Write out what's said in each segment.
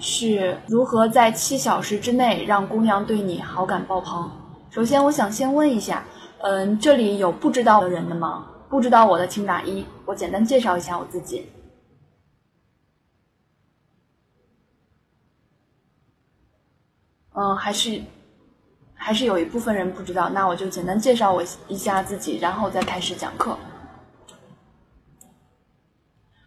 是如何在七小时之内让姑娘对你好感爆棚。首先，我想先问一下，嗯，这里有不知道的人的吗？不知道我的请打一，我简单介绍一下我自己。嗯，还是还是有一部分人不知道，那我就简单介绍我一下自己，然后再开始讲课。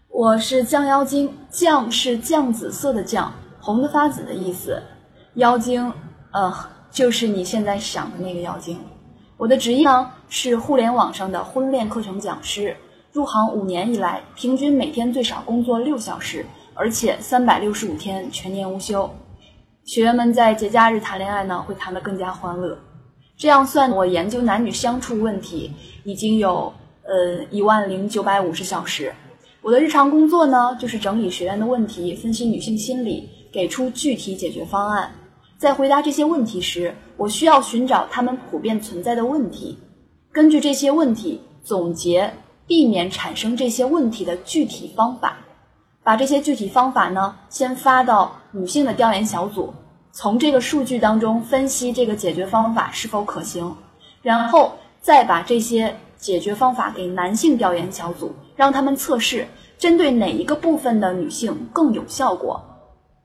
我是酱妖精，酱是酱紫色的酱，红的发紫的意思。妖精，呃，就是你现在想的那个妖精。我的职业呢是互联网上的婚恋课程讲师。入行五年以来，平均每天最少工作六小时，而且三百六十五天全年无休。学员们在节假日谈恋爱呢，会谈得更加欢乐。这样算，我研究男女相处问题已经有呃一万零九百五十小时。我的日常工作呢，就是整理学员的问题，分析女性心理，给出具体解决方案。在回答这些问题时，我需要寻找他们普遍存在的问题，根据这些问题总结避免产生这些问题的具体方法。把这些具体方法呢，先发到女性的调研小组，从这个数据当中分析这个解决方法是否可行，然后再把这些解决方法给男性调研小组。让他们测试针对哪一个部分的女性更有效果。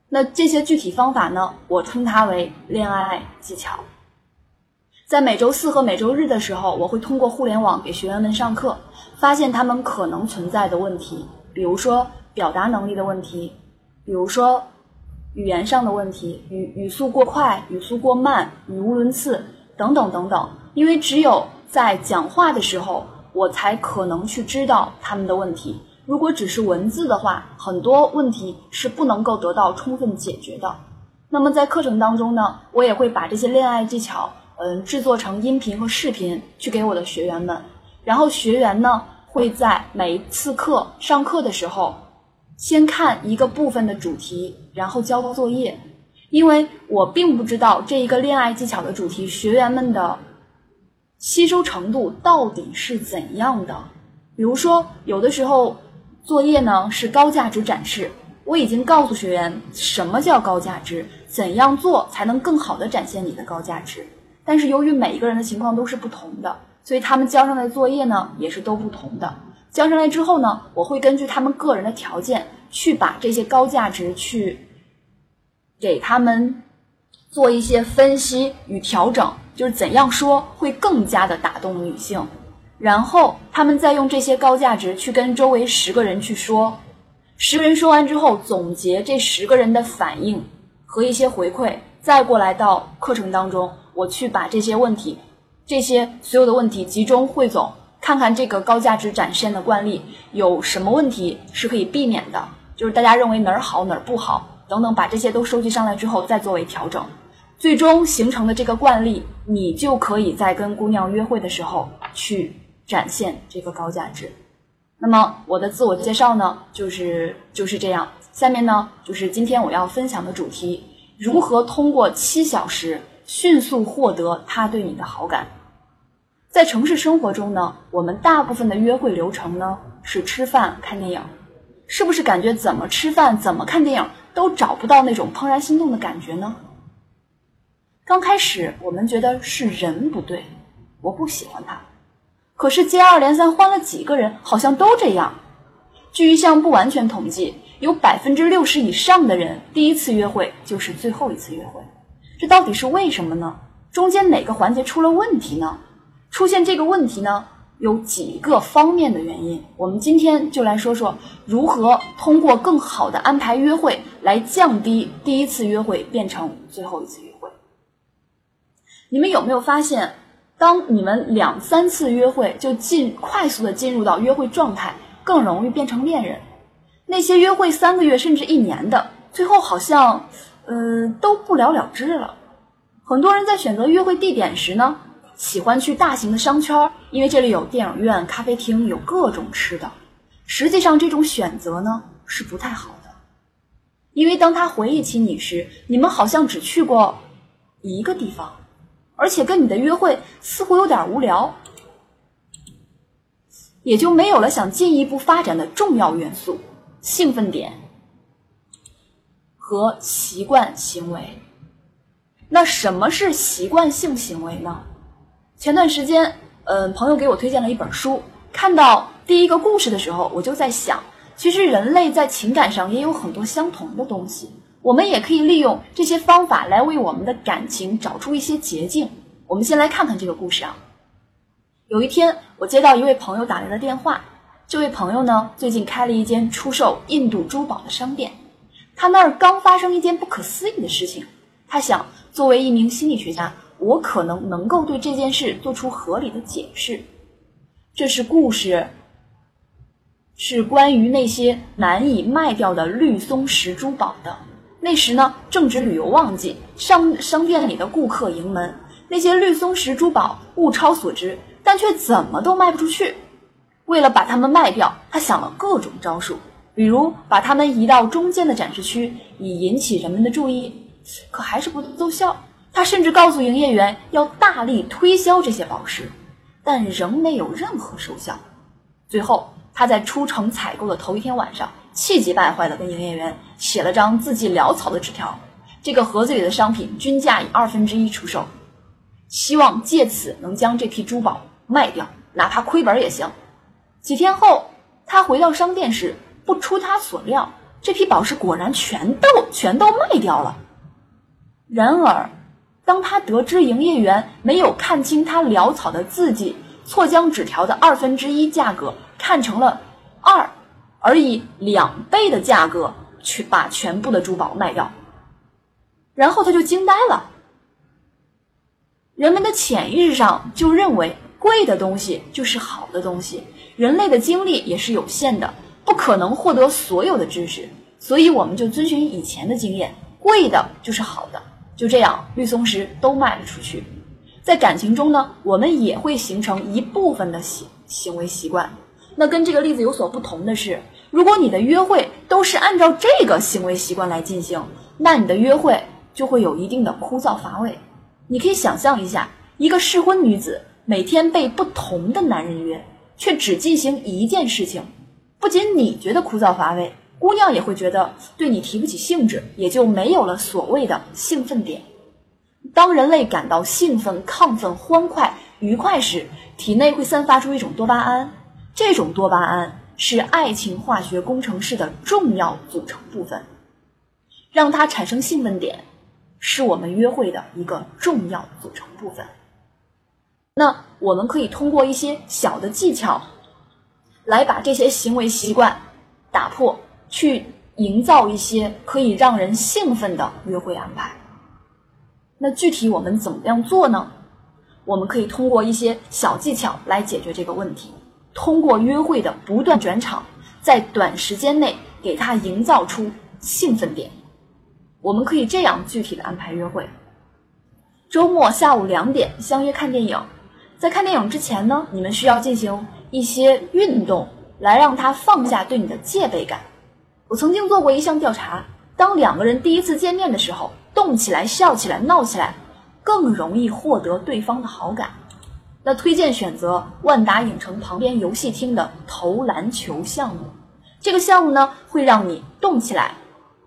那这些具体方法呢？我称它为恋爱技巧。在每周四和每周日的时候，我会通过互联网给学员们上课，发现他们可能存在的问题，比如说表达能力的问题，比如说语言上的问题，语语速过快、语速过慢、语无伦次等等等等。因为只有在讲话的时候。我才可能去知道他们的问题。如果只是文字的话，很多问题是不能够得到充分解决的。那么在课程当中呢，我也会把这些恋爱技巧，嗯，制作成音频和视频去给我的学员们。然后学员呢会在每一次课上课的时候，先看一个部分的主题，然后交作业。因为我并不知道这一个恋爱技巧的主题，学员们的。吸收程度到底是怎样的？比如说，有的时候作业呢是高价值展示，我已经告诉学员什么叫高价值，怎样做才能更好的展现你的高价值。但是由于每一个人的情况都是不同的，所以他们交上来的作业呢也是都不同的。交上来之后呢，我会根据他们个人的条件去把这些高价值去给他们做一些分析与调整。就是怎样说会更加的打动女性，然后他们再用这些高价值去跟周围十个人去说，十个人说完之后总结这十个人的反应和一些回馈，再过来到课程当中，我去把这些问题，这些所有的问题集中汇总，看看这个高价值展现的惯例有什么问题是可以避免的，就是大家认为哪儿好哪儿不好等等，把这些都收集上来之后再作为调整。最终形成的这个惯例，你就可以在跟姑娘约会的时候去展现这个高价值。那么我的自我介绍呢，就是就是这样。下面呢，就是今天我要分享的主题：如何通过七小时迅速获得他对你的好感。在城市生活中呢，我们大部分的约会流程呢是吃饭看电影，是不是感觉怎么吃饭怎么看电影都找不到那种怦然心动的感觉呢？刚开始我们觉得是人不对，我不喜欢他。可是接二连三换了几个人，好像都这样。据一项不完全统计，有百分之六十以上的人第一次约会就是最后一次约会。这到底是为什么呢？中间哪个环节出了问题呢？出现这个问题呢，有几个方面的原因。我们今天就来说说如何通过更好的安排约会来降低第一次约会变成最后一次约会。你们有没有发现，当你们两三次约会就进快速的进入到约会状态，更容易变成恋人？那些约会三个月甚至一年的，最后好像，呃，都不了了之了。很多人在选择约会地点时呢，喜欢去大型的商圈，因为这里有电影院、咖啡厅，有各种吃的。实际上，这种选择呢是不太好的，因为当他回忆起你时，你们好像只去过一个地方，而且跟你的约会似乎有点无聊，也就没有了想进一步发展的重要元素——兴奋点和习惯行为。那什么是习惯性行为呢？前段时间，嗯，朋友给我推荐了一本书。看到第一个故事的时候，我就在想，其实人类在情感上也有很多相同的东西，我们也可以利用这些方法来为我们的感情找出一些捷径。我们先来看看这个故事啊。有一天，我接到一位朋友打来的电话，这位朋友呢，最近开了一间出售印度珠宝的商店，他那儿刚发生一件不可思议的事情，他想。作为一名心理学家，我可能能够对这件事做出合理的解释。这是故事，是关于那些难以卖掉的绿松石珠宝的。那时呢，正值旅游旺季，商商店里的顾客盈门，那些绿松石珠宝物超所值，但却怎么都卖不出去。为了把它们卖掉，他想了各种招数，比如把它们移到中间的展示区，以引起人们的注意。可还是不奏效。他甚至告诉营业员要大力推销这些宝石，但仍没有任何收效。最后，他在出城采购的头一天晚上，气急败坏地跟营业员写了张字迹潦草的纸条：这个盒子里的商品均价以二分之一出售，希望借此能将这批珠宝卖掉，哪怕亏本也行。几天后，他回到商店时，不出他所料，这批宝石果然全都全都卖掉了。然而，当他得知营业员没有看清他潦草的字迹，错将纸条的二分之一价格看成了二，而以两倍的价格去把全部的珠宝卖掉，然后他就惊呆了。人们的潜意识上就认为贵的东西就是好的东西，人类的精力也是有限的，不可能获得所有的知识，所以我们就遵循以前的经验，贵的就是好的。就这样，绿松石都卖了出去。在感情中呢，我们也会形成一部分的行行为习惯。那跟这个例子有所不同的是，如果你的约会都是按照这个行为习惯来进行，那你的约会就会有一定的枯燥乏味。你可以想象一下，一个适婚女子每天被不同的男人约，却只进行一件事情，不仅你觉得枯燥乏味。姑娘也会觉得对你提不起兴致，也就没有了所谓的兴奋点。当人类感到兴奋、亢奋、欢快、愉快时，体内会散发出一种多巴胺。这种多巴胺是爱情化学工程式的重要组成部分，让它产生兴奋点，是我们约会的一个重要组成部分。那我们可以通过一些小的技巧，来把这些行为习惯打破。去营造一些可以让人兴奋的约会安排。那具体我们怎么样做呢？我们可以通过一些小技巧来解决这个问题。通过约会的不断转场，在短时间内给他营造出兴奋点。我们可以这样具体的安排约会：周末下午两点相约看电影。在看电影之前呢，你们需要进行一些运动，来让他放下对你的戒备感。我曾经做过一项调查，当两个人第一次见面的时候，动起来、笑起来、闹起来，更容易获得对方的好感。那推荐选择万达影城旁边游戏厅的投篮球项目。这个项目呢，会让你动起来，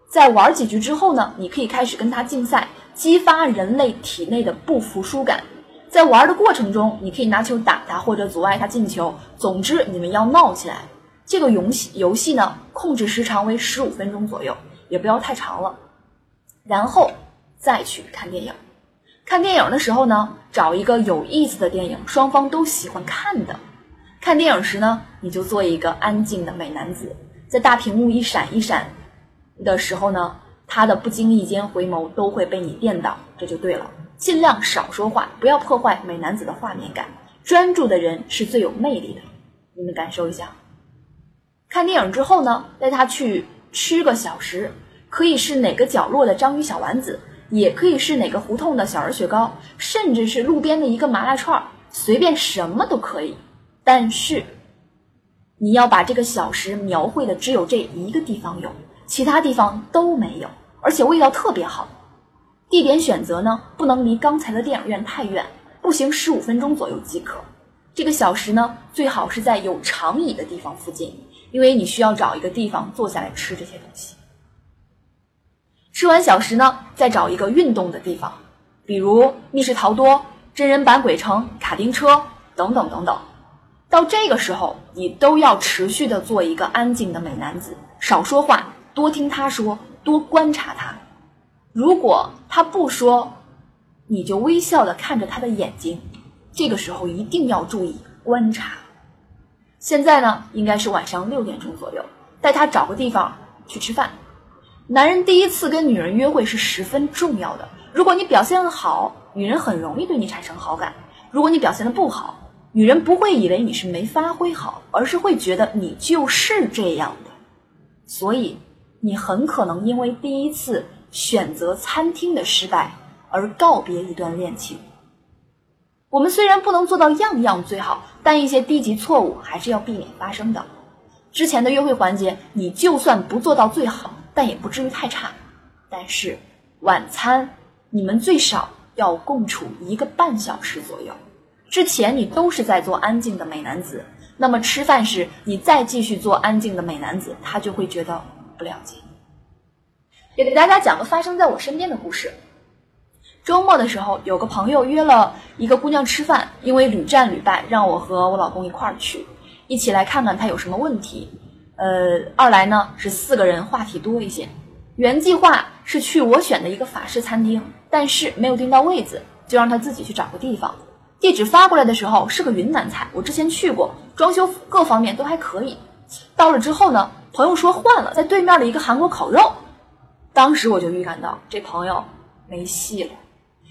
在玩几局之后呢，你可以开始跟他竞赛，激发人类体内的不服输感。在玩的过程中，你可以拿球打他，或者阻碍他进球。总之，你们要闹起来。这个游戏游戏呢，控制时长为十五分钟左右，也不要太长了。然后再去看电影。看电影的时候呢，找一个有意思的电影，双方都喜欢看的。看电影时呢，你就做一个安静的美男子，在大屏幕一闪一闪的时候呢，他的不经意间回眸都会被你电到，这就对了。尽量少说话，不要破坏美男子的画面感。专注的人是最有魅力的，你们感受一下。看电影之后呢，带他去吃个小食，可以是哪个角落的章鱼小丸子，也可以是哪个胡同的小人雪糕，甚至是路边的一个麻辣串儿，随便什么都可以。但是，你要把这个小食描绘的只有这一个地方有，其他地方都没有，而且味道特别好。地点选择呢，不能离刚才的电影院太远，步行十五分钟左右即可。这个小食呢，最好是在有长椅的地方附近，因为你需要找一个地方坐下来吃这些东西。吃完小食呢，再找一个运动的地方，比如密室逃脱、真人版鬼城、卡丁车等等等等。到这个时候，你都要持续的做一个安静的美男子，少说话，多听他说，多观察他。如果他不说，你就微笑的看着他的眼睛。这个时候一定要注意观察。现在呢，应该是晚上六点钟左右，带他找个地方去吃饭。男人第一次跟女人约会是十分重要的。如果你表现的好，女人很容易对你产生好感；如果你表现的不好，女人不会以为你是没发挥好，而是会觉得你就是这样的。所以，你很可能因为第一次选择餐厅的失败而告别一段恋情。我们虽然不能做到样样最好，但一些低级错误还是要避免发生的。之前的约会环节，你就算不做到最好，但也不至于太差。但是晚餐，你们最少要共处一个半小时左右。之前你都是在做安静的美男子，那么吃饭时你再继续做安静的美男子，他就会觉得不了解。也给大家讲个发生在我身边的故事。周末的时候，有个朋友约了一个姑娘吃饭，因为屡战屡败，让我和我老公一块儿去，一起来看看她有什么问题。呃，二来呢是四个人话题多一些。原计划是去我选的一个法式餐厅，但是没有订到位子，就让他自己去找个地方。地址发过来的时候是个云南菜，我之前去过，装修各方面都还可以。到了之后呢，朋友说换了，在对面的一个韩国烤肉。当时我就预感到这朋友没戏了。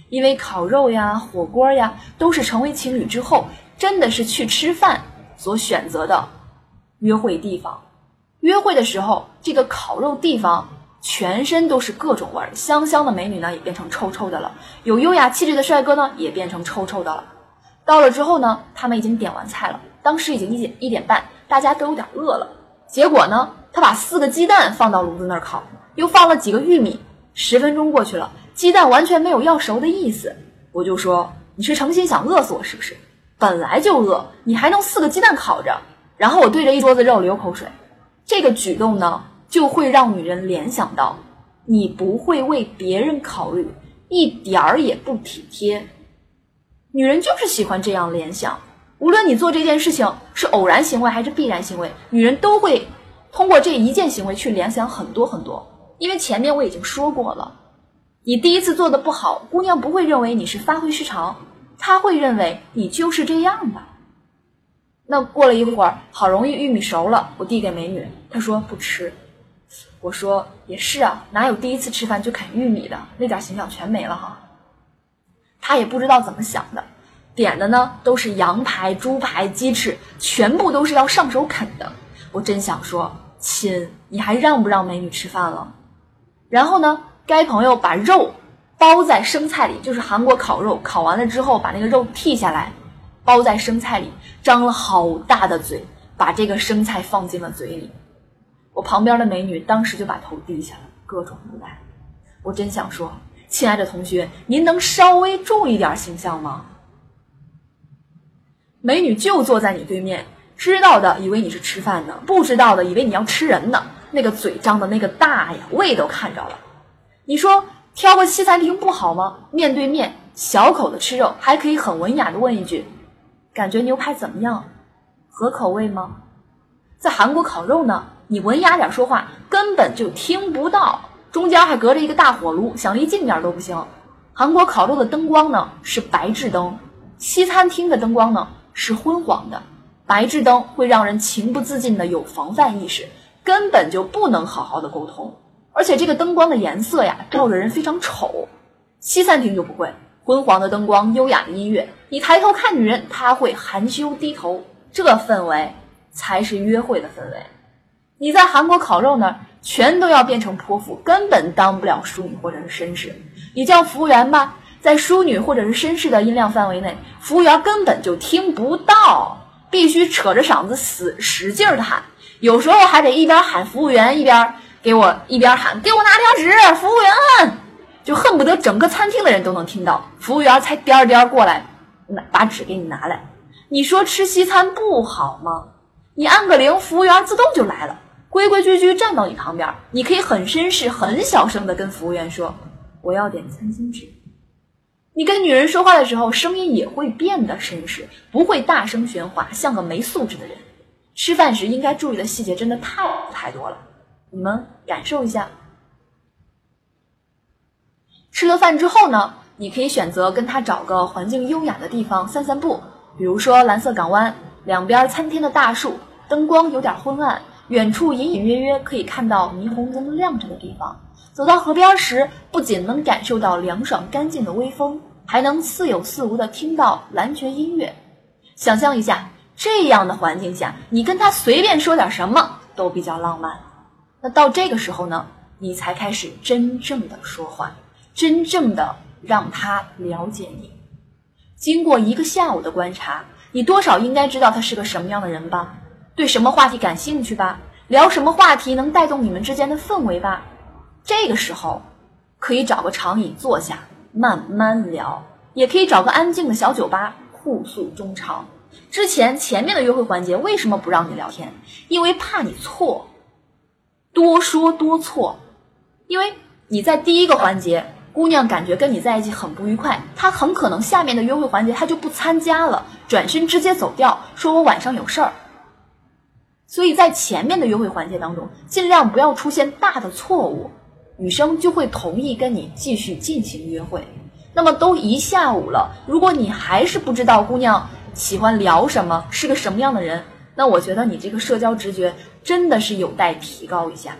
因为烤肉呀、火锅呀，都是成为情侣之后，真的是去吃饭所选择的约会地方。约会的时候，这个烤肉地方全身都是各种味儿，香香的美女呢也变成臭臭的了，有优雅气质的帅哥呢也变成臭臭的了。到了之后呢，他们已经点完菜了，当时已经一点一点半，大家都有点饿了。结果呢，他把四个鸡蛋放到炉子那儿烤，又放了几个玉米。十分钟过去了。鸡蛋完全没有要熟的意思，我就说你是诚心想饿死我是不是？本来就饿，你还弄四个鸡蛋烤着，然后我对着一桌子肉流口水，这个举动呢，就会让女人联想到你不会为别人考虑，一点儿也不体贴。女人就是喜欢这样联想，无论你做这件事情是偶然行为还是必然行为，女人都会通过这一件行为去联想很多很多。因为前面我已经说过了。你第一次做的不好，姑娘不会认为你是发挥失常，她会认为你就是这样的。那过了一会儿，好容易玉米熟了，我递给美女，她说不吃。我说也是啊，哪有第一次吃饭就啃玉米的，那点形象全没了哈。她也不知道怎么想的，点的呢都是羊排、猪排、鸡翅，全部都是要上手啃的。我真想说，亲，你还让不让美女吃饭了？然后呢？该朋友把肉包在生菜里，就是韩国烤肉，烤完了之后把那个肉剔下来，包在生菜里，张了好大的嘴，把这个生菜放进了嘴里。我旁边的美女当时就把头低下了，各种无奈。我真想说，亲爱的同学，您能稍微注意点形象吗？美女就坐在你对面，知道的以为你是吃饭呢，不知道的以为你要吃人呢。那个嘴张的那个大呀，胃都看着了。你说挑个西餐厅不好吗？面对面小口的吃肉，还可以很文雅的问一句：“感觉牛排怎么样？合口味吗？”在韩国烤肉呢，你文雅点说话根本就听不到，中间还隔着一个大火炉，想离近点都不行。韩国烤肉的灯光呢是白炽灯，西餐厅的灯光呢是昏黄的。白炽灯会让人情不自禁的有防范意识，根本就不能好好的沟通。而且这个灯光的颜色呀，照着人非常丑。西餐厅就不会，昏黄的灯光，优雅的音乐，你抬头看女人，她会含羞低头，这氛围才是约会的氛围。你在韩国烤肉那儿，全都要变成泼妇，根本当不了淑女或者是绅士。你叫服务员吧，在淑女或者是绅士的音量范围内，服务员根本就听不到，必须扯着嗓子死使劲的喊，有时候还得一边喊服务员一边给我一边喊给我拿条纸，服务员就恨不得整个餐厅的人都能听到，服务员才颠颠过来拿把纸给你拿来。你说吃西餐不好吗？你按个铃，服务员自动就来了，规规矩矩站到你旁边，你可以很绅士、很小声的跟服务员说。我要点餐巾纸。你跟女人说话的时候，声音也会变得绅士，不会大声喧哗，像个没素质的人。吃饭时应该注意的细节真的太太多了，你们感受一下。吃了饭之后呢，你可以选择跟他找个环境优雅的地方散散步，比如说蓝色港湾，两边参天的大树，灯光有点昏暗，远处隐隐约约可以看到霓虹灯亮着的地方。走到河边时，不仅能感受到凉爽干净的微风，还能似有似无的听到蓝泉音乐。想象一下，这样的环境下，你跟他随便说点什么都比较浪漫。那到这个时候呢，你才开始真正的说话，真正的让他了解你。经过一个下午的观察，你多少应该知道他是个什么样的人吧？对什么话题感兴趣吧？聊什么话题能带动你们之间的氛围吧？这个时候，可以找个长椅坐下慢慢聊，也可以找个安静的小酒吧互诉衷肠。之前前面的约会环节为什么不让你聊天？因为怕你错，多说多错。因为你在第一个环节，姑娘感觉跟你在一起很不愉快，她很可能下面的约会环节她就不参加了，转身直接走掉，说我晚上有事儿。所以在前面的约会环节当中，尽量不要出现大的错误。女生就会同意跟你继续进行约会。那么都一下午了，如果你还是不知道姑娘喜欢聊什么，是个什么样的人，那我觉得你这个社交直觉真的是有待提高一下。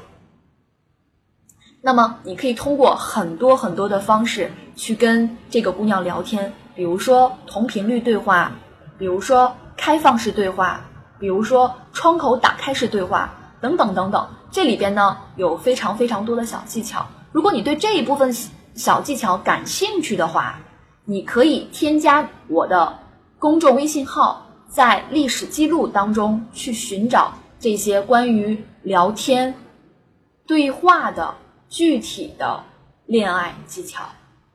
那么你可以通过很多很多的方式去跟这个姑娘聊天，比如说同频率对话，比如说开放式对话，比如说窗口打开式对话。等等等等，这里边呢有非常非常多的小技巧。如果你对这一部分小技巧感兴趣的话，你可以添加我的公众微信号，在历史记录当中去寻找这些关于聊天对话的具体的恋爱技巧。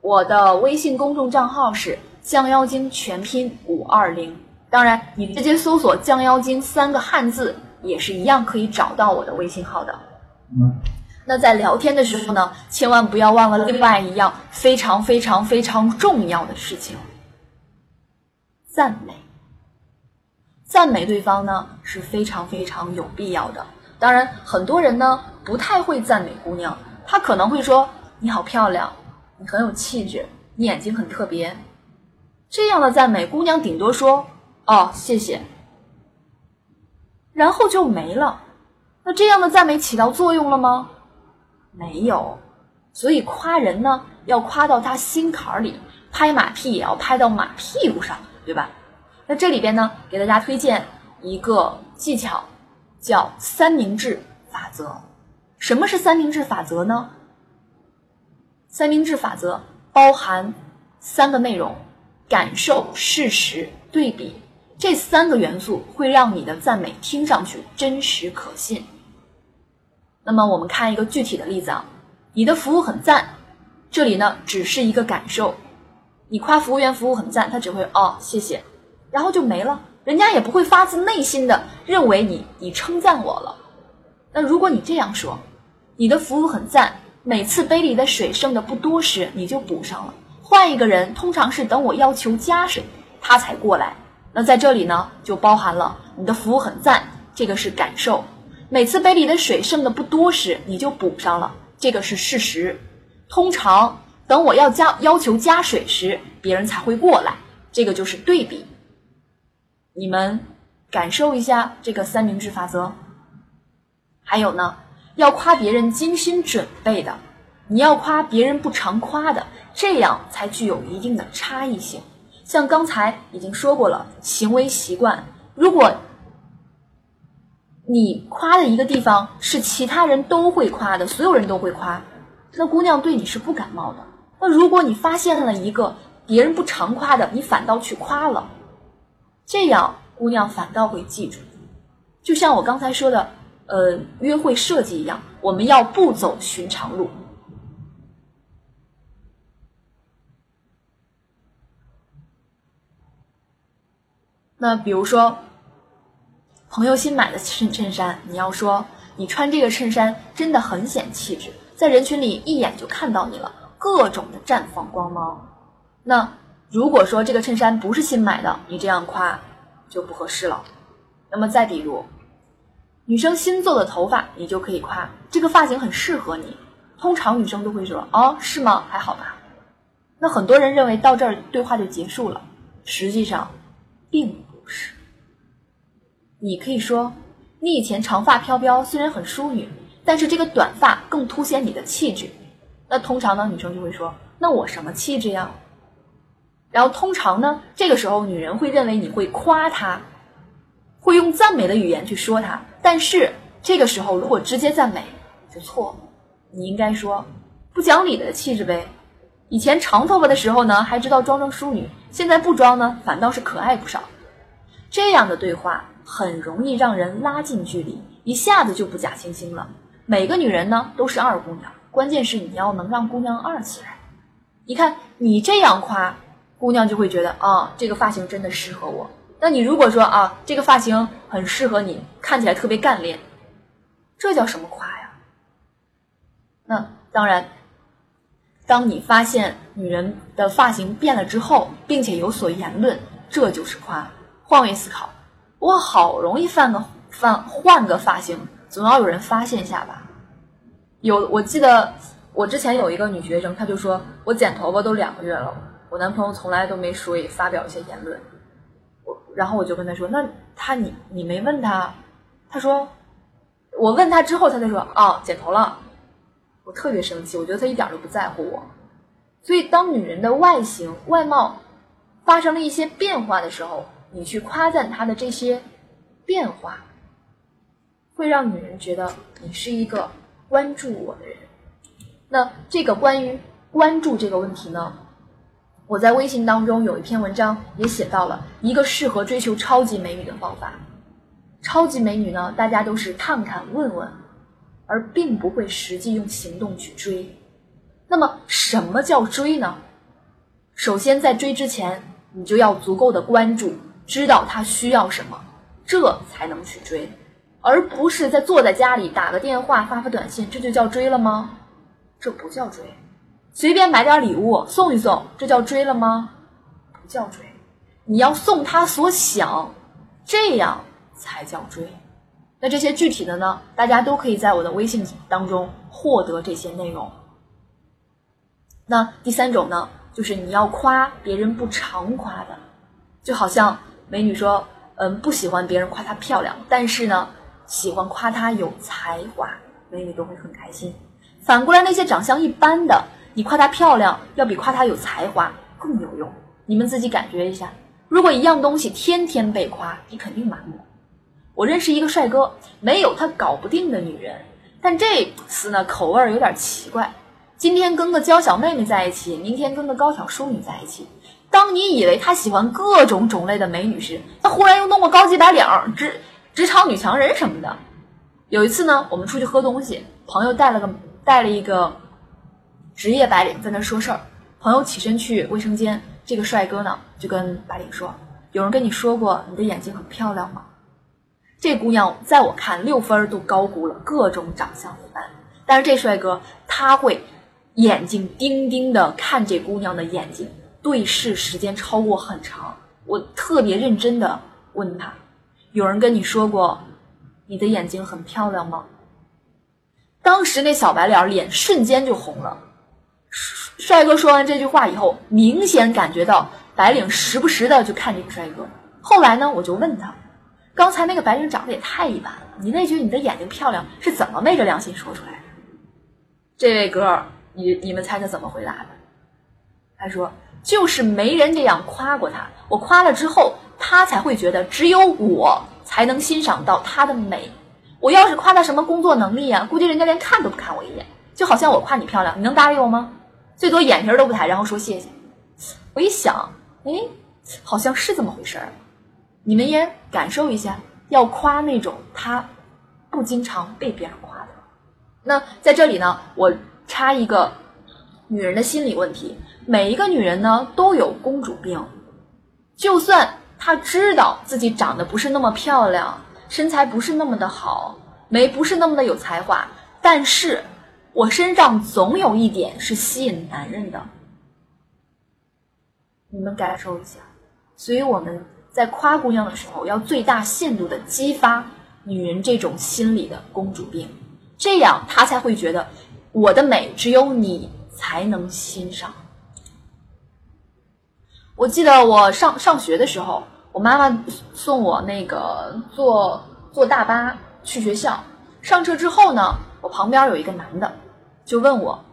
我的微信公众账号是降妖精全拼五二零，当然你直接搜索降妖精三个汉字。也是一样可以找到我的微信号的。嗯，那在聊天的时候呢，千万不要忘了另外一样非常非常非常重要的事情——赞美。赞美对方呢是非常非常有必要的。当然，很多人呢不太会赞美姑娘，他可能会说：“你好漂亮，你很有气质，你眼睛很特别。”这样的赞美，姑娘顶多说：“哦，谢谢。”然后就没了，那这样的赞美起到作用了吗？没有，所以夸人呢，要夸到他心坎里，拍马屁也要拍到马屁股上，对吧？那这里边呢，给大家推荐一个技巧，叫三明治法则。什么是三明治法则呢？三明治法则包含三个内容：感受、事实、对比。这三个元素会让你的赞美听上去真实可信。那么我们看一个具体的例子啊，你的服务很赞，这里呢只是一个感受，你夸服务员服务很赞，他只会哦谢谢，然后就没了，人家也不会发自内心的认为你你称赞我了。那如果你这样说，你的服务很赞，每次杯里的水剩的不多时，你就补上了。换一个人，通常是等我要求加水，他才过来。那在这里呢，就包含了你的服务很赞，这个是感受；每次杯里的水剩的不多时，你就补上了，这个是事实。通常等我要加要求加水时，别人才会过来，这个就是对比。你们感受一下这个三明治法则。还有呢，要夸别人精心准备的，你要夸别人不常夸的，这样才具有一定的差异性。像刚才已经说过了，行为习惯，如果你夸的一个地方是其他人都会夸的，所有人都会夸，那姑娘对你是不感冒的。那如果你发现了一个别人不常夸的，你反倒去夸了，这样姑娘反倒会记住。就像我刚才说的，呃，约会设计一样，我们要不走寻常路。那比如说，朋友新买的衬衬衫，你要说你穿这个衬衫真的很显气质，在人群里一眼就看到你了，各种的绽放光芒。那如果说这个衬衫不是新买的，你这样夸就不合适了。那么再比如，女生新做的头发，你就可以夸这个发型很适合你。通常女生都会说：“哦，是吗？还好吧。”那很多人认为到这儿对话就结束了，实际上并。不是，你可以说，你以前长发飘飘，虽然很淑女，但是这个短发更凸显你的气质。那通常呢，女生就会说，那我什么气质呀？然后通常呢，这个时候女人会认为你会夸她，会用赞美的语言去说她。但是这个时候如果直接赞美就错了，你应该说不讲理的气质呗。以前长头发的时候呢，还知道装装淑女，现在不装呢，反倒是可爱不少。这样的对话很容易让人拉近距离，一下子就不假惺惺了。每个女人呢都是二姑娘，关键是你要能让姑娘二起来。你看你这样夸，姑娘就会觉得啊，这个发型真的适合我。那你如果说啊，这个发型很适合你，看起来特别干练，这叫什么夸呀？那当然，当你发现女人的发型变了之后，并且有所言论，这就是夸。换位思考，我好容易换个换换个发型，总要有人发现一下吧。有，我记得我之前有一个女学生，她就说我剪头发都两个月了，我男朋友从来都没说也发表一些言论。我然后我就跟他说，那他你你没问他？他说我问他之后，他才说啊剪头了。我特别生气，我觉得他一点都不在乎我。所以当女人的外形外貌发生了一些变化的时候，你去夸赞他的这些变化，会让女人觉得你是一个关注我的人。那这个关于关注这个问题呢，我在微信当中有一篇文章也写到了一个适合追求超级美女的方法。超级美女呢，大家都是看看问问，而并不会实际用行动去追。那么什么叫追呢？首先在追之前，你就要足够的关注。知道他需要什么，这才能去追，而不是在坐在家里打个电话、发发短信，这就叫追了吗？这不叫追。随便买点礼物送一送，这叫追了吗？不叫追。你要送他所想，这样才叫追。那这些具体的呢？大家都可以在我的微信当中获得这些内容。那第三种呢，就是你要夸别人不常夸的，就好像。美女说：“嗯，不喜欢别人夸她漂亮，但是呢，喜欢夸她有才华。美女都会很开心。反过来，那些长相一般的，你夸她漂亮，要比夸她有才华更有用。你们自己感觉一下，如果一样东西天天被夸，你肯定麻木。我认识一个帅哥，没有他搞不定的女人，但这次呢，口味有点奇怪。今天跟个娇小妹妹在一起，明天跟个高挑淑女在一起。”当你以为他喜欢各种种类的美女时，他忽然又弄个高级白领、职职场女强人什么的。有一次呢，我们出去喝东西，朋友带了个带了一个职业白领在那说事儿。朋友起身去卫生间，这个帅哥呢就跟白领说：“有人跟你说过你的眼睛很漂亮吗？”这姑娘在我看六分都高估了，各种长相一般。但是这帅哥他会眼睛盯盯的看这姑娘的眼睛。对视时间超过很长，我特别认真的问他：“有人跟你说过你的眼睛很漂亮吗？”当时那小白脸脸瞬间就红了。帅哥说完这句话以后，明显感觉到白领时不时的就看这个帅哥。后来呢，我就问他：“刚才那个白领长得也太一般了，你那句你的眼睛漂亮是怎么昧着良心说出来的？”这位哥，你你们猜他怎么回答的？他说。就是没人这样夸过他，我夸了之后，他才会觉得只有我才能欣赏到他的美，我要是夸他什么工作能力呀，估计人家连看都不看我一眼，就好像我夸你漂亮，你能搭理我吗？最多眼皮都不抬，然后说谢谢。我一想，哎，好像是这么回事儿。你们也感受一下，要夸那种他不经常被别人夸的。那在这里呢，我插一个女人的心理问题：每一个女人呢都有公主病，就算她知道自己长得不是那么漂亮，身材不是那么的好，没不是那么的有才华，但是。我身上总有一点是吸引男人的，你们感受一下。所以我们在夸姑娘的时候，要最大限度的激发女人这种心理的公主病，这样她才会觉得我的美只有你才能欣赏。我记得我上上学的时候，我妈妈送我那个坐坐大巴去学校，上车之后呢，我旁边有一个男的。就问我，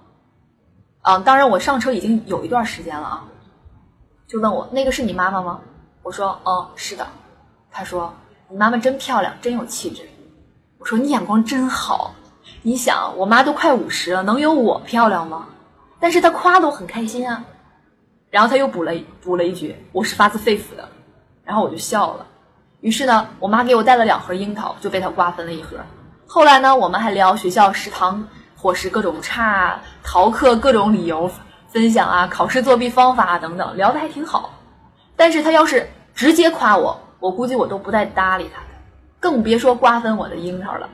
嗯，当然我上车已经有一段时间了啊。就问我那个是你妈妈吗？我说，嗯，是的。他说，你妈妈真漂亮，真有气质。我说，你眼光真好。你想，我妈都快五十了，能有我漂亮吗？但是他夸的我很开心啊。然后他又补了补了一句，我是发自肺腑的。然后我就笑了。于是呢，我妈给我带了两盒樱桃，就被他瓜分了一盒。后来呢，我们还聊学校食堂。伙食各种差，逃课各种理由分享啊，考试作弊方法等等，聊的还挺好。但是他要是直接夸我，我估计我都不带搭理他，更别说瓜分我的樱桃了。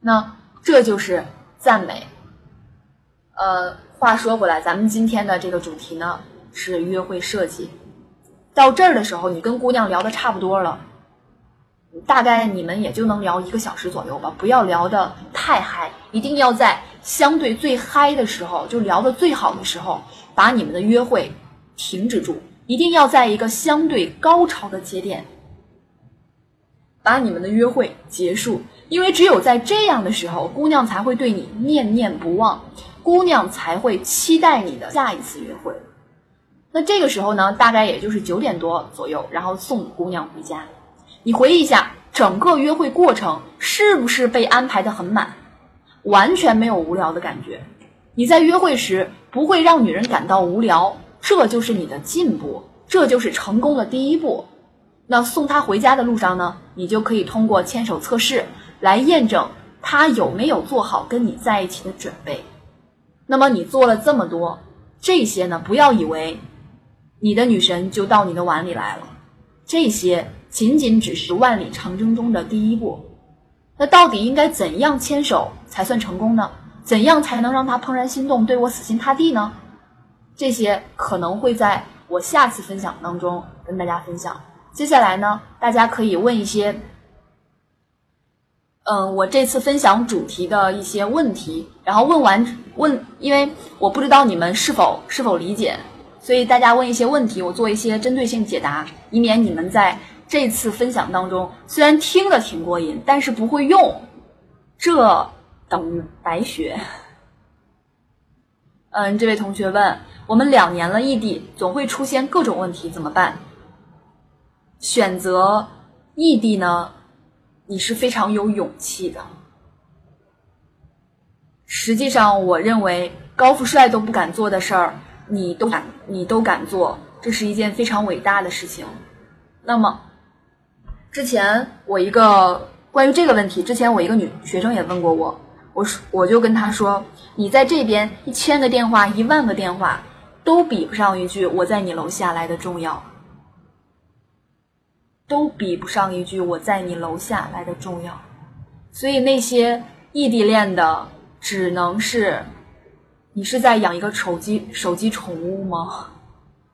那这就是赞美。呃，话说回来，咱们今天的这个主题呢是约会设计。到这儿的时候，你跟姑娘聊的差不多了。大概你们也就能聊一个小时左右吧，不要聊得太嗨，一定要在相对最嗨的时候，就聊得最好的时候，把你们的约会停止住，一定要在一个相对高潮的节点，把你们的约会结束，因为只有在这样的时候，姑娘才会对你念念不忘，姑娘才会期待你的下一次约会。那这个时候呢，大概也就是九点多左右，然后送姑娘回家。你回忆一下，整个约会过程是不是被安排的很满，完全没有无聊的感觉？你在约会时不会让女人感到无聊，这就是你的进步，这就是成功的第一步。那送她回家的路上呢，你就可以通过牵手测试来验证她有没有做好跟你在一起的准备。那么你做了这么多这些呢，不要以为你的女神就到你的碗里来了，这些。仅仅只是万里长征中的第一步，那到底应该怎样牵手才算成功呢？怎样才能让他怦然心动，对我死心塌地呢？这些可能会在我下次分享当中跟大家分享。接下来呢，大家可以问一些，嗯，我这次分享主题的一些问题，然后问完问，因为我不知道你们是否是否理解，所以大家问一些问题，我做一些针对性解答，以免你们在。这次分享当中，虽然听的挺过瘾，但是不会用，这等于白学。嗯，这位同学问：我们两年了异地，总会出现各种问题，怎么办？选择异地呢？你是非常有勇气的。实际上，我认为高富帅都不敢做的事儿，你都敢，你都敢做，这是一件非常伟大的事情。那么。之前我一个关于这个问题，之前我一个女学生也问过我，我说我就跟她说，你在这边一千个电话、一万个电话，都比不上一句我在你楼下来的重要，都比不上一句我在你楼下来的重要。所以那些异地恋的，只能是你是在养一个手机手机宠物吗？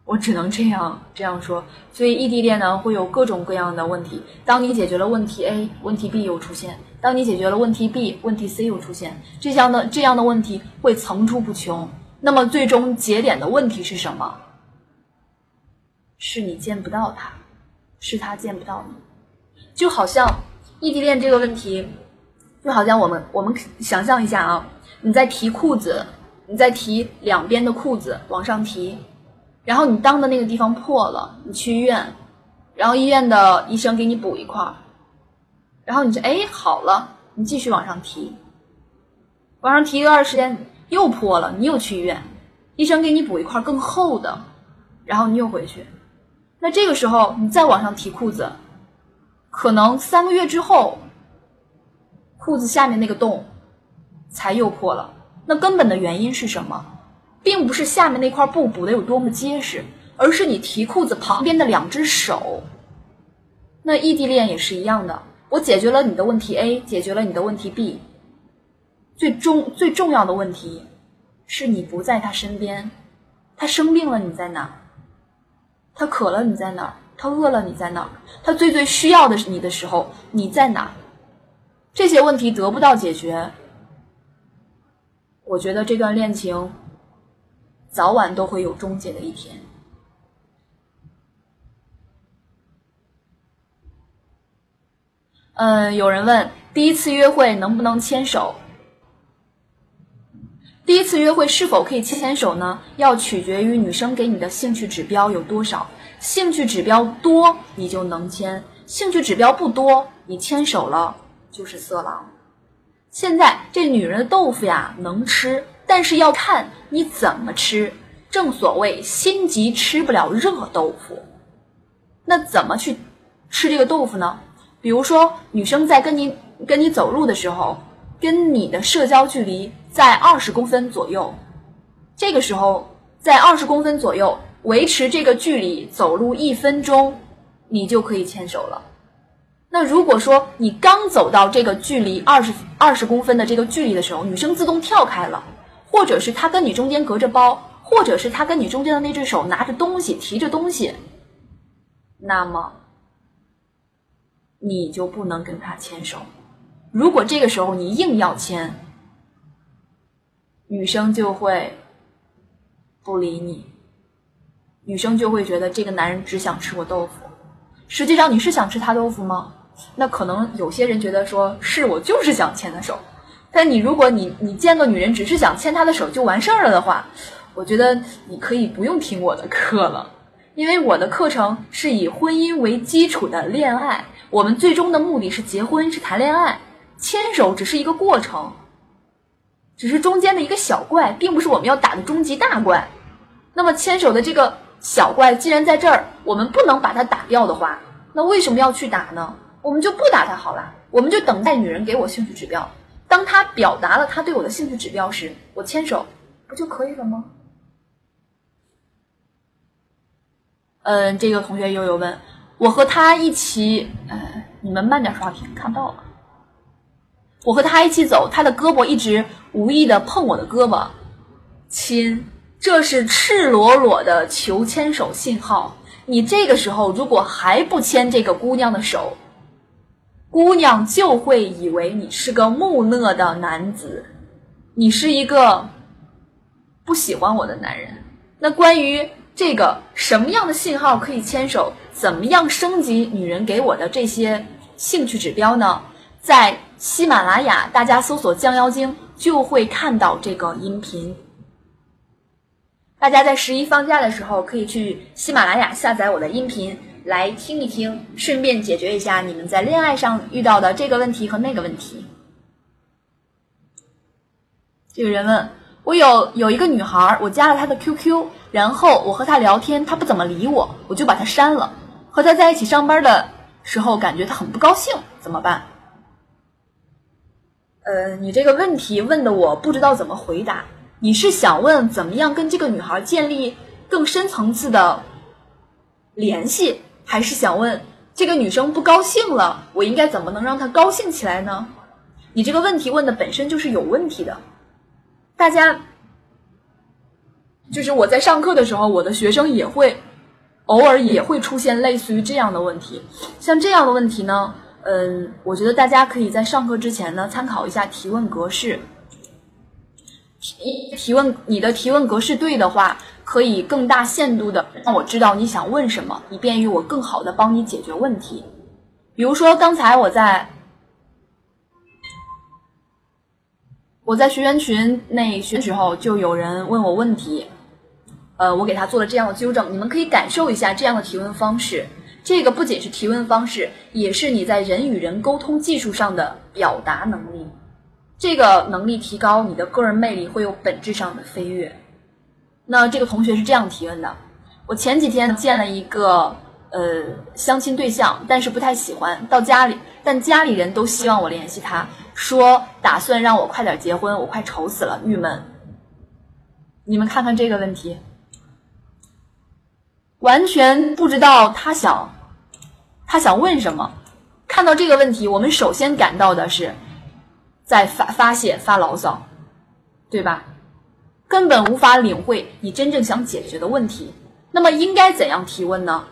我只能这样这样说，所以异地恋呢会有各种各样的问题。当你解决了问题 A，问题 B 又出现；当你解决了问题 B，问题 C 又出现。这样的这样的问题会层出不穷。那么最终节点的问题是什么？是你见不到他，是他见不到你。就好像异地恋这个问题，就好像我们我们想象一下啊，你在提裤子，你在提两边的裤子往上提。然后你裆的那个地方破了，你去医院，然后医院的医生给你补一块儿，然后你就哎好了，你继续往上提，往上提一段时间又破了，你又去医院，医生给你补一块更厚的，然后你又回去，那这个时候你再往上提裤子，可能三个月之后，裤子下面那个洞才又破了。那根本的原因是什么？并不是下面那块布补的有多么结实。而是你提裤子旁边的两只手，那异地恋也是一样的。我解决了你的问题 A，解决了你的问题 B，最终最重要的问题是你不在他身边，他生病了你在哪？他渴了你在哪？他饿了你在哪？他最最需要的是你的时候你在哪？这些问题得不到解决，我觉得这段恋情早晚都会有终结的一天。嗯，有人问第一次约会能不能牵手？第一次约会是否可以牵手呢？要取决于女生给你的兴趣指标有多少。兴趣指标多，你就能牵；兴趣指标不多，你牵手了就是色狼。现在这女人的豆腐呀，能吃，但是要看你怎么吃。正所谓心急吃不了热豆腐，那怎么去吃这个豆腐呢？比如说，女生在跟你跟你走路的时候，跟你的社交距离在二十公分左右，这个时候在二十公分左右维持这个距离走路一分钟，你就可以牵手了。那如果说你刚走到这个距离二十二十公分的这个距离的时候，女生自动跳开了，或者是他跟你中间隔着包，或者是他跟你中间的那只手拿着东西提着东西，那么。你就不能跟他牵手。如果这个时候你硬要牵，女生就会不理你，女生就会觉得这个男人只想吃我豆腐。实际上你是想吃他豆腐吗？那可能有些人觉得说是我就是想牵他手。但你如果你你见个女人只是想牵她的手就完事儿了的话，我觉得你可以不用听我的课了，因为我的课程是以婚姻为基础的恋爱。我们最终的目的是结婚，是谈恋爱，牵手只是一个过程，只是中间的一个小怪，并不是我们要打的终极大怪。那么牵手的这个小怪既然在这儿，我们不能把它打掉的话，那为什么要去打呢？我们就不打它好了，我们就等待女人给我兴趣指标。当他表达了他对我的兴趣指标时，我牵手不就可以了吗？嗯，这个同学又有问。我和他一起，呃，你们慢点刷屏，看到了。我和他一起走，他的胳膊一直无意的碰我的胳膊，亲，这是赤裸裸的求牵手信号。你这个时候如果还不牵这个姑娘的手，姑娘就会以为你是个木讷的男子，你是一个不喜欢我的男人。那关于这个什么样的信号可以牵手？怎么样升级女人给我的这些兴趣指标呢？在喜马拉雅，大家搜索“降妖精”就会看到这个音频。大家在十一放假的时候，可以去喜马拉雅下载我的音频来听一听，顺便解决一下你们在恋爱上遇到的这个问题和那个问题。这个人问我有有一个女孩，我加了她的 QQ，然后我和她聊天，她不怎么理我，我就把她删了。和她在一起上班的时候，感觉她很不高兴，怎么办？呃，你这个问题问的我不知道怎么回答。你是想问怎么样跟这个女孩建立更深层次的联系，还是想问这个女生不高兴了，我应该怎么能让她高兴起来呢？你这个问题问的本身就是有问题的。大家，就是我在上课的时候，我的学生也会。偶尔也会出现类似于这样的问题，像这样的问题呢，嗯，我觉得大家可以在上课之前呢参考一下提问格式。提提问，你的提问格式对的话，可以更大限度的让我知道你想问什么，以便于我更好的帮你解决问题。比如说刚才我在我在学员群内学的时候，就有人问我问题。呃，我给他做了这样的纠正，你们可以感受一下这样的提问方式。这个不仅是提问方式，也是你在人与人沟通技术上的表达能力。这个能力提高，你的个人魅力会有本质上的飞跃。那这个同学是这样提问的：我前几天见了一个呃相亲对象，但是不太喜欢，到家里，但家里人都希望我联系他，说打算让我快点结婚，我快愁死了，郁闷。你们看看这个问题，完全不知道他想他想问什么。看到这个问题，我们首先感到的是。在发发泄发牢骚，对吧？根本无法领会你真正想解决的问题。那么应该怎样提问呢？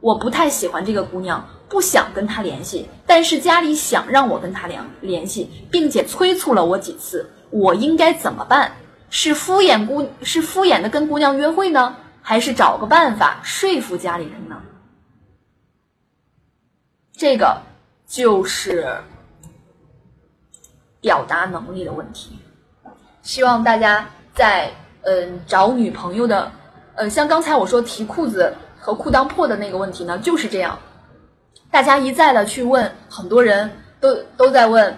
我不太喜欢这个姑娘，不想跟她联系，但是家里想让我跟她联联系，并且催促了我几次。我应该怎么办？是敷衍姑是敷衍的跟姑娘约会呢，还是找个办法说服家里人呢？这个就是。表达能力的问题，希望大家在嗯找女朋友的，呃像刚才我说提裤子和裤裆破的那个问题呢，就是这样。大家一再的去问，很多人都都在问，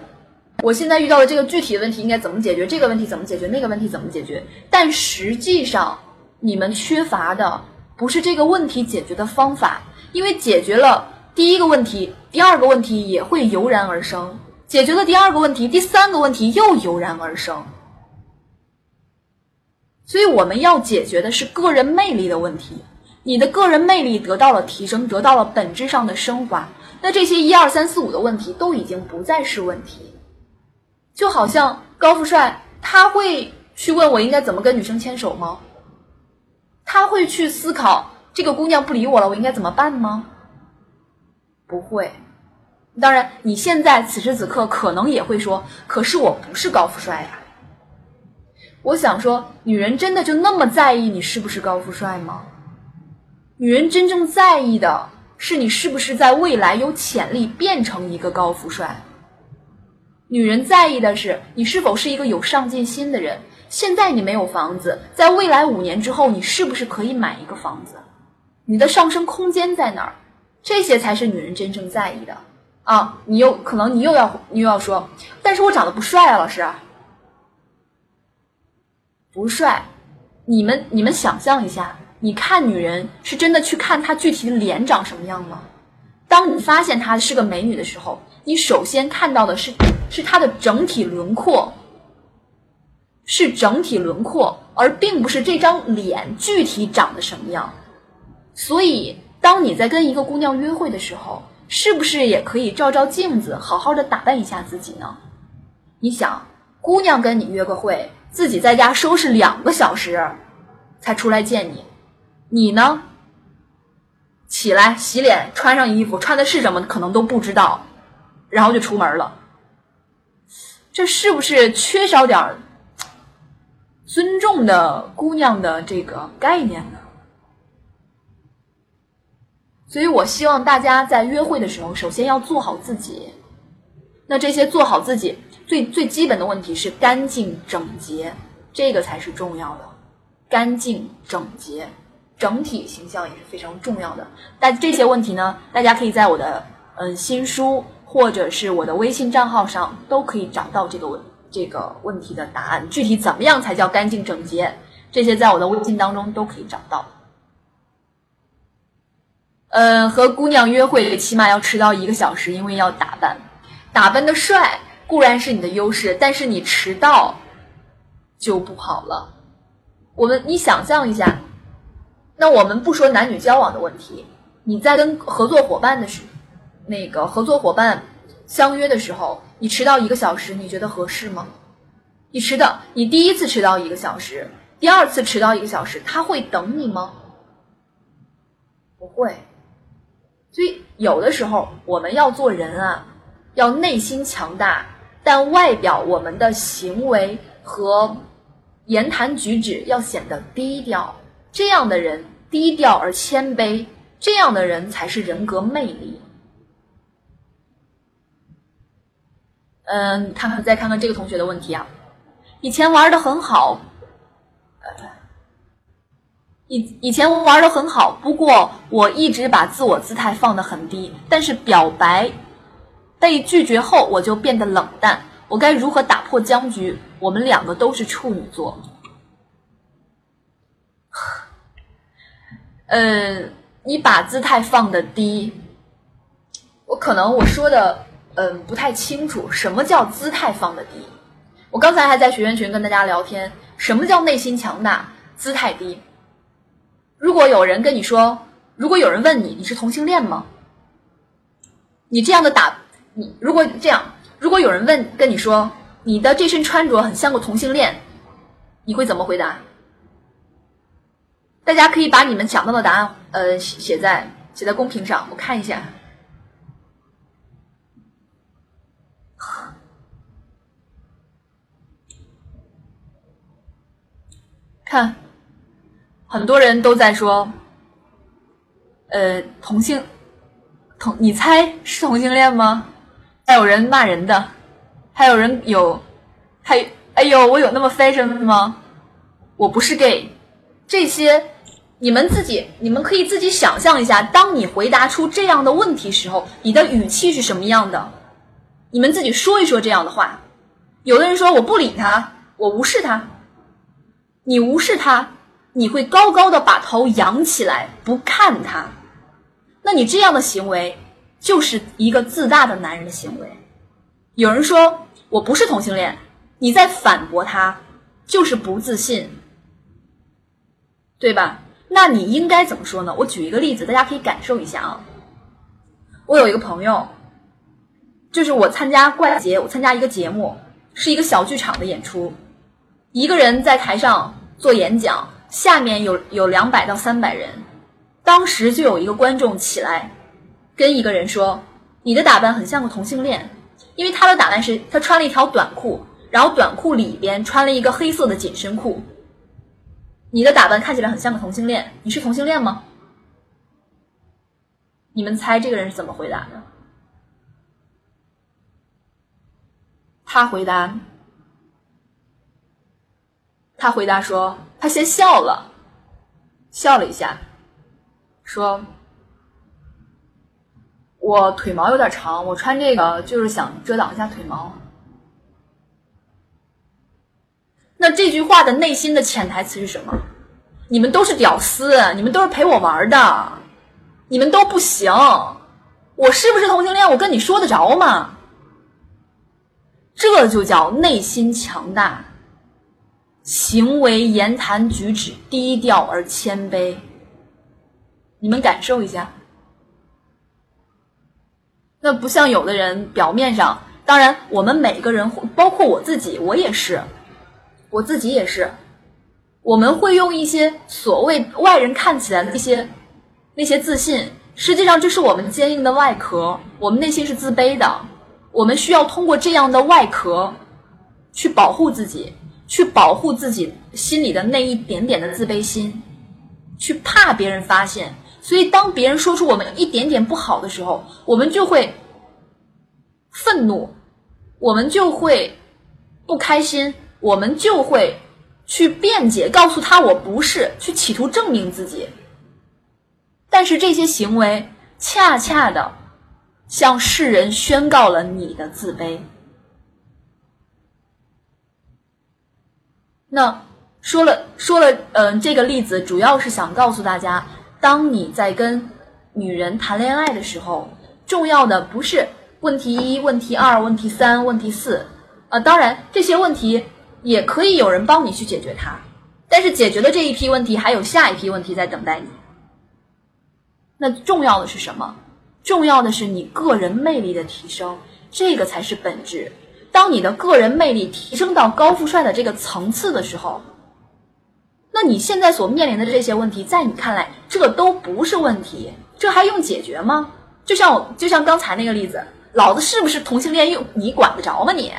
我现在遇到的这个具体的问题应该怎么解决？这个问题怎么解决？那个问题怎么解决？但实际上，你们缺乏的不是这个问题解决的方法，因为解决了第一个问题，第二个问题也会油然而生。解决了第二个问题，第三个问题又油然而生。所以我们要解决的是个人魅力的问题。你的个人魅力得到了提升，得到了本质上的升华，那这些一二三四五的问题都已经不再是问题。就好像高富帅，他会去问我应该怎么跟女生牵手吗？他会去思考这个姑娘不理我了，我应该怎么办吗？不会。当然，你现在此时此刻可能也会说：“可是我不是高富帅呀。”我想说，女人真的就那么在意你是不是高富帅吗？女人真正在意的是你是不是在未来有潜力变成一个高富帅。女人在意的是你是否是一个有上进心的人。现在你没有房子，在未来五年之后，你是不是可以买一个房子？你的上升空间在哪儿？这些才是女人真正在意的。啊，你又可能你又要你又要说，但是我长得不帅啊，老师，不帅。你们你们想象一下，你看女人是真的去看她具体的脸长什么样吗？当你发现她是个美女的时候，你首先看到的是是她的整体轮廓，是整体轮廓，而并不是这张脸具体长得什么样。所以，当你在跟一个姑娘约会的时候，是不是也可以照照镜子，好好的打扮一下自己呢？你想，姑娘跟你约个会，自己在家收拾两个小时，才出来见你，你呢？起来洗脸，穿上衣服，穿的是什么可能都不知道，然后就出门了。这是不是缺少点尊重的姑娘的这个概念呢？所以我希望大家在约会的时候，首先要做好自己。那这些做好自己最最基本的问题是干净整洁，这个才是重要的。干净整洁，整体形象也是非常重要的。但这些问题呢，大家可以在我的嗯新书或者是我的微信账号上都可以找到这个问这个问题的答案。具体怎么样才叫干净整洁，这些在我的微信当中都可以找到。嗯，和姑娘约会起码要迟到一个小时，因为要打扮，打扮的帅固然是你的优势，但是你迟到就不好了。我们，你想象一下，那我们不说男女交往的问题，你在跟合作伙伴的时，那个合作伙伴相约的时候，你迟到一个小时，你觉得合适吗？你迟到，你第一次迟到一个小时，第二次迟到一个小时，他会等你吗？不会。所以，有的时候我们要做人啊，要内心强大，但外表我们的行为和言谈举止要显得低调。这样的人低调而谦卑，这样的人才是人格魅力。嗯，看看再看看这个同学的问题啊，以前玩的很好，以以前玩的很好，不过我一直把自我姿态放得很低，但是表白被拒绝后，我就变得冷淡。我该如何打破僵局？我们两个都是处女座。嗯，你把姿态放的低，我可能我说的嗯不太清楚，什么叫姿态放的低？我刚才还在学员群跟大家聊天，什么叫内心强大，姿态低？如果有人跟你说，如果有人问你你是同性恋吗？你这样的打你，如果这样。如果有人问跟你说你的这身穿着很像个同性恋，你会怎么回答？大家可以把你们想到的答案呃写在写在公屏上，我看一下。看，很多人都在说，呃，同性同，你猜是同性恋吗？还有人骂人的，还有人有，还哎呦，我有那么 fashion 吗？我不是 gay，这些你们自己，你们可以自己想象一下，当你回答出这样的问题时候，你的语气是什么样的？你们自己说一说这样的话。有的人说我不理他，我无视他。你无视他，你会高高的把头扬起来不看他，那你这样的行为。就是一个自大的男人的行为。有人说我不是同性恋，你在反驳他，就是不自信，对吧？那你应该怎么说呢？我举一个例子，大家可以感受一下啊。我有一个朋友，就是我参加怪节，我参加一个节目，是一个小剧场的演出，一个人在台上做演讲，下面有有两百到三百人，当时就有一个观众起来。跟一个人说，你的打扮很像个同性恋，因为他的打扮是他穿了一条短裤，然后短裤里边穿了一个黑色的紧身裤。你的打扮看起来很像个同性恋，你是同性恋吗？你们猜这个人是怎么回答的？他回答，他回答说，他先笑了，笑了一下，说。我腿毛有点长，我穿这个就是想遮挡一下腿毛。那这句话的内心的潜台词是什么？你们都是屌丝，你们都是陪我玩的，你们都不行。我是不是同性恋？我跟你说得着吗？这就叫内心强大，行为言谈举止低调而谦卑。你们感受一下。那不像有的人表面上，当然我们每个人，包括我自己，我也是，我自己也是，我们会用一些所谓外人看起来的一些那些自信，实际上这是我们坚硬的外壳，我们内心是自卑的，我们需要通过这样的外壳去保护自己，去保护自己心里的那一点点的自卑心，去怕别人发现。所以，当别人说出我们一点点不好的时候，我们就会愤怒，我们就会不开心，我们就会去辩解，告诉他我不是，去企图证明自己。但是这些行为恰恰的向世人宣告了你的自卑。那说了说了，嗯，这个例子主要是想告诉大家。当你在跟女人谈恋爱的时候，重要的不是问题一、问题二、问题三、问题四，啊，当然这些问题也可以有人帮你去解决它，但是解决了这一批问题，还有下一批问题在等待你。那重要的是什么？重要的是你个人魅力的提升，这个才是本质。当你的个人魅力提升到高富帅的这个层次的时候。那你现在所面临的这些问题，在你看来，这都不是问题，这还用解决吗？就像我，就像刚才那个例子，老子是不是同性恋，用你管得着吗？你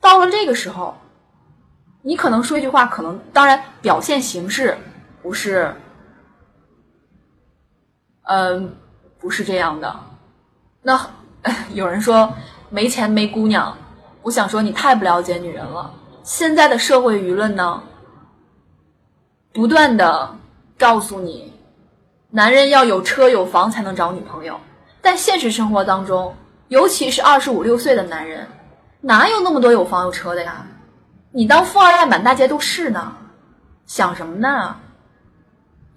到了这个时候，你可能说一句话，可能当然表现形式不是，嗯，不是这样的。那 有人说没钱没姑娘，我想说你太不了解女人了。现在的社会舆论呢，不断的告诉你，男人要有车有房才能找女朋友。但现实生活当中，尤其是二十五六岁的男人，哪有那么多有房有车的呀？你当富二代满大街都是呢，想什么呢？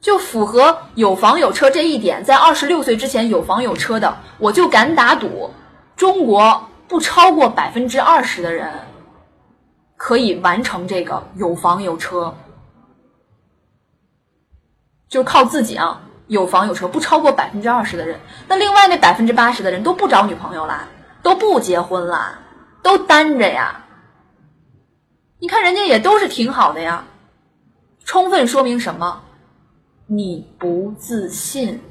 就符合有房有车这一点，在二十六岁之前有房有车的，我就敢打赌，中国不超过百分之二十的人可以完成这个有房有车，就靠自己啊，有房有车不超过百分之二十的人，那另外那百分之八十的人都不找女朋友啦，都不结婚啦，都单着呀。你看人家也都是挺好的呀，充分说明什么？你不自信，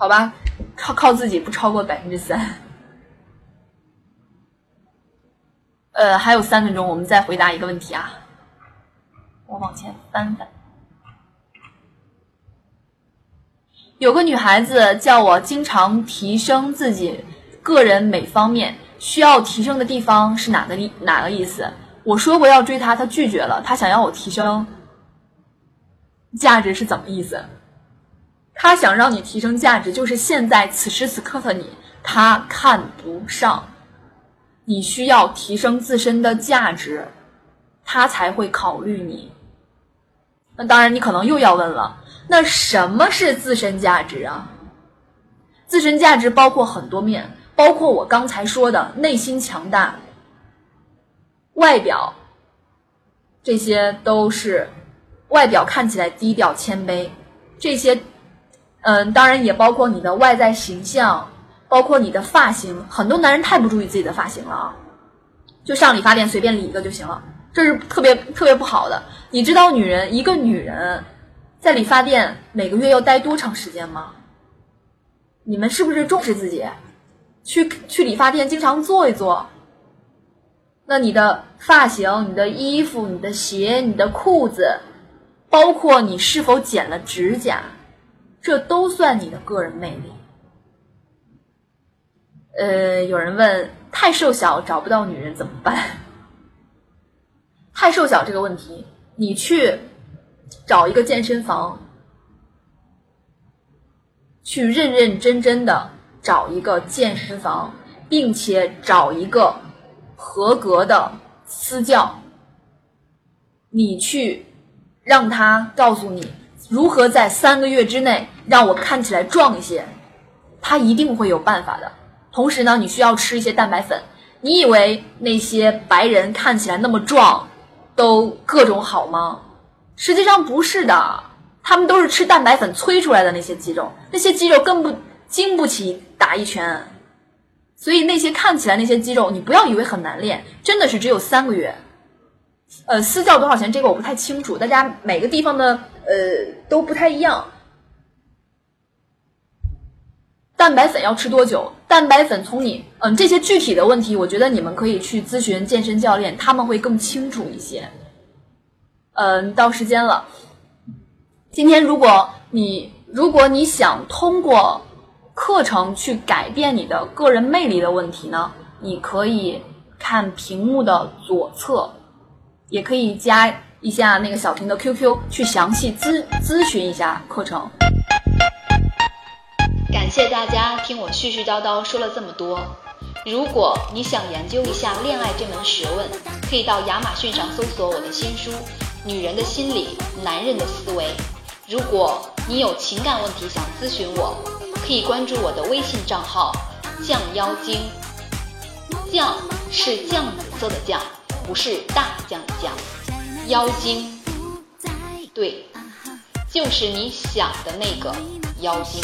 好吧？靠靠自己不超过百分之三。呃，还有三分钟，我们再回答一个问题啊。我往前翻翻。有个女孩子叫我经常提升自己个人每方面需要提升的地方是哪个意哪个意思？我说过要追她，她拒绝了。她想要我提升价值是怎么意思？他想让你提升价值，就是现在此时此刻的你，他看不上。你需要提升自身的价值，他才会考虑你。那当然，你可能又要问了，那什么是自身价值啊？自身价值包括很多面，包括我刚才说的内心强大。外表，这些都是外表看起来低调谦卑，这些，嗯，当然也包括你的外在形象，包括你的发型。很多男人太不注意自己的发型了啊，就上理发店随便理一个就行了，这是特别特别不好的。你知道女人一个女人在理发店每个月要待多长时间吗？你们是不是重视自己？去去理发店经常坐一坐。那你的发型、你的衣服、你的鞋、你的裤子，包括你是否剪了指甲，这都算你的个人魅力。呃，有人问太瘦小找不到女人怎么办？太瘦小这个问题，你去找一个健身房，去认认真真的找一个健身房，并且找一个。合格的私教，你去让他告诉你如何在三个月之内让我看起来壮一些，他一定会有办法的。同时呢，你需要吃一些蛋白粉。你以为那些白人看起来那么壮，都各种好吗？实际上不是的，他们都是吃蛋白粉催出来的那些肌肉，那些肌肉更不经不起打一拳。所以那些看起来那些肌肉，你不要以为很难练，真的是只有三个月。呃，私教多少钱？这个我不太清楚，大家每个地方的呃都不太一样。蛋白粉要吃多久？蛋白粉从你嗯这些具体的问题，我觉得你们可以去咨询健身教练，他们会更清楚一些。嗯，到时间了。今天如果你如果你想通过。课程去改变你的个人魅力的问题呢？你可以看屏幕的左侧，也可以加一下那个小婷的 QQ 去详细咨咨询一下课程。感谢大家听我絮絮叨叨说了这么多。如果你想研究一下恋爱这门学问，可以到亚马逊上搜索我的新书《女人的心理，男人的思维》。如果你有情感问题想咨询我。可以关注我的微信账号“酱妖精”，酱是酱紫色的酱，不是大酱的酱。妖精，对，就是你想的那个妖精。